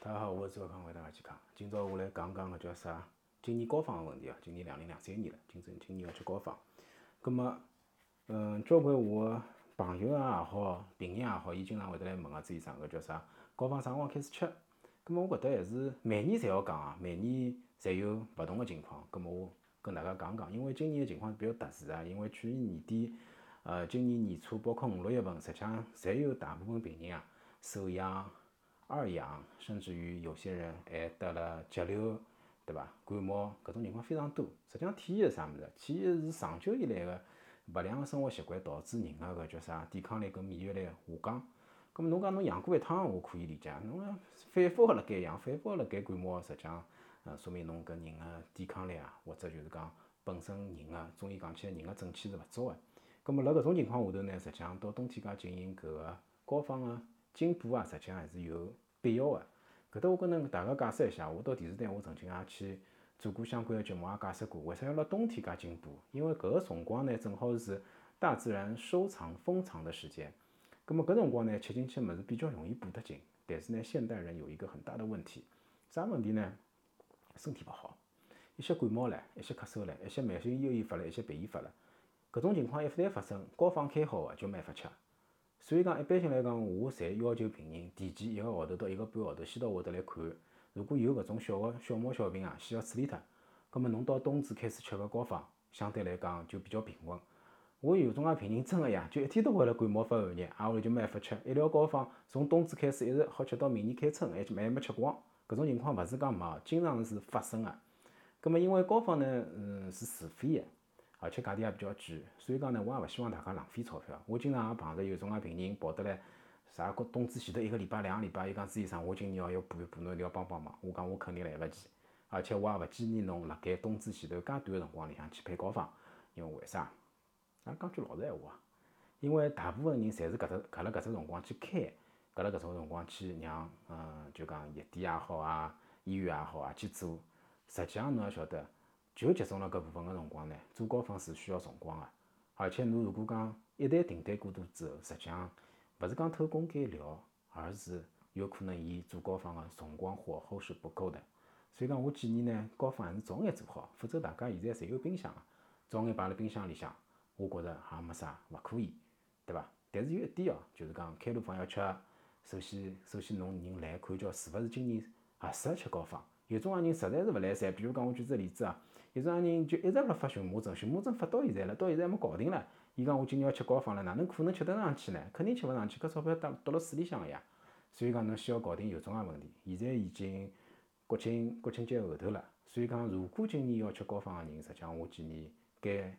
大家好，我是周康，为大家健康。今朝我来讲讲个叫啥？今年高仿个问题啊。今年两零两三年了，今正今年要吃高仿。葛末，嗯，交关我朋友啊也好，病人也好，伊经常会得来问啊，至于上个叫啥？高仿啥辰光开始吃？葛末我觉得还是每年侪要讲啊，每年侪有勿同个情况。葛末我跟大家讲讲，因为今年个情况比较特殊啊，因为去年年底，呃，今年年初，包括五六月份，实际上侪有大部分病人啊，首阳。二阳，甚至于有些人还得了肌瘤，对伐？感冒搿种情况非常多。实际上体现是啥物事？体现是长久以来个勿良个生活习惯导致人个搿叫啥抵抗力跟免疫力下降。咁么侬讲侬阳过一趟，我可以理解。侬反复辣盖阳，反复辣盖感冒，实际上，呃，说明侬搿人个抵抗力啊，或者就是讲本身人个中医讲起来人个正气是勿足个。咁么辣搿种情况下头呢，实际上到冬天介进行搿个高方个。进补啊，实际上还是有必要的。搿搭我跟侬大家解释一下，我到电视台我曾经也去做过相关的节目，也解释过为啥要辣冬天介进补。因为搿个辰光呢，正好是大自然收藏封藏的时间。葛末搿辰光呢，吃进去物事比较容易补得进。但是呢，现代人有一个很大的问题，啥问题呢？身体勿好，一些感冒了，一些咳嗽了，一些慢性咽炎发了，一些鼻炎发了。搿种情况一旦发生，膏方开好个就没法吃。所以讲，一般性来讲，我侪要求病人提前一个号头到一个半号头先到我搭来看。如果有搿种小个小毛小病啊，先要处理脱。葛末侬到冬至开始吃个膏方，相对来讲就比较平稳。我有种介病人真个呀，就一天到晚辣感冒发寒热，挨下来就没办法吃。一条膏方从冬至开始一直好吃到明年开春，还还没吃光。搿种情况勿是讲没，经常是发生个。葛末因为膏方呢，嗯，是自费个。而且价钿也比较贵，所以讲呢，我也勿希望大家浪费钞票。我经常也碰着有种介病人跑得来，啥过冬至前头一个礼拜、两个礼拜，伊讲朱医生，我今年要要补一补，侬一定要帮帮忙。我讲我肯定来勿及，而且我也勿建议侬辣盖冬至前头介短个辰光里向去配膏方，因为为啥？俺讲句老实闲话啊，因为大部分人侪是搿只搿辣搿只辰光去开，搿辣搿种辰光去让嗯，就讲药店也好啊，医院也好啊去做，实际上侬要晓得。就集中了搿部分个辰光呢，做高仿是需要辰光个，而且侬如果讲一旦订单过多之后，实际上勿是讲偷工减料，而是有可能伊做高仿个辰光火候是不够的。所以讲，我建议呢，高仿还是早眼做好，否则大家现在侪有冰箱个，早眼摆辣冰箱里向，我觉着也没啥勿可以，对伐？但是有一点哦，就是讲开路方要吃，首先首先侬人来看叫是勿是今年合适吃高仿。有种啊人实在是勿来三，比如讲我举只例子啊，有种啊人就一直辣发荨麻疹，荨麻疹发到现在了，到现在还没搞定唻。伊讲我今年要吃高方了，哪能可能吃得上去呢？肯定吃勿上去，搿钞票搭倒辣水里向个呀。所以讲侬先要搞定有种啊问题。现在已经国庆国庆节后头了，所以讲如果今年要吃高方个人，实际上我建议该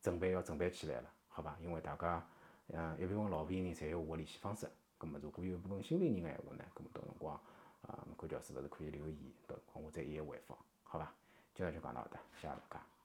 准备要准备起来了，好吧？因为大家嗯一部分老病人侪有我个联系方式，葛末如果有一部分新病人个闲话呢，葛末到辰光。啊，看叫是勿是可以留言，到辰光我再一一回复，好吧？今朝就讲到搿搭，谢谢大家。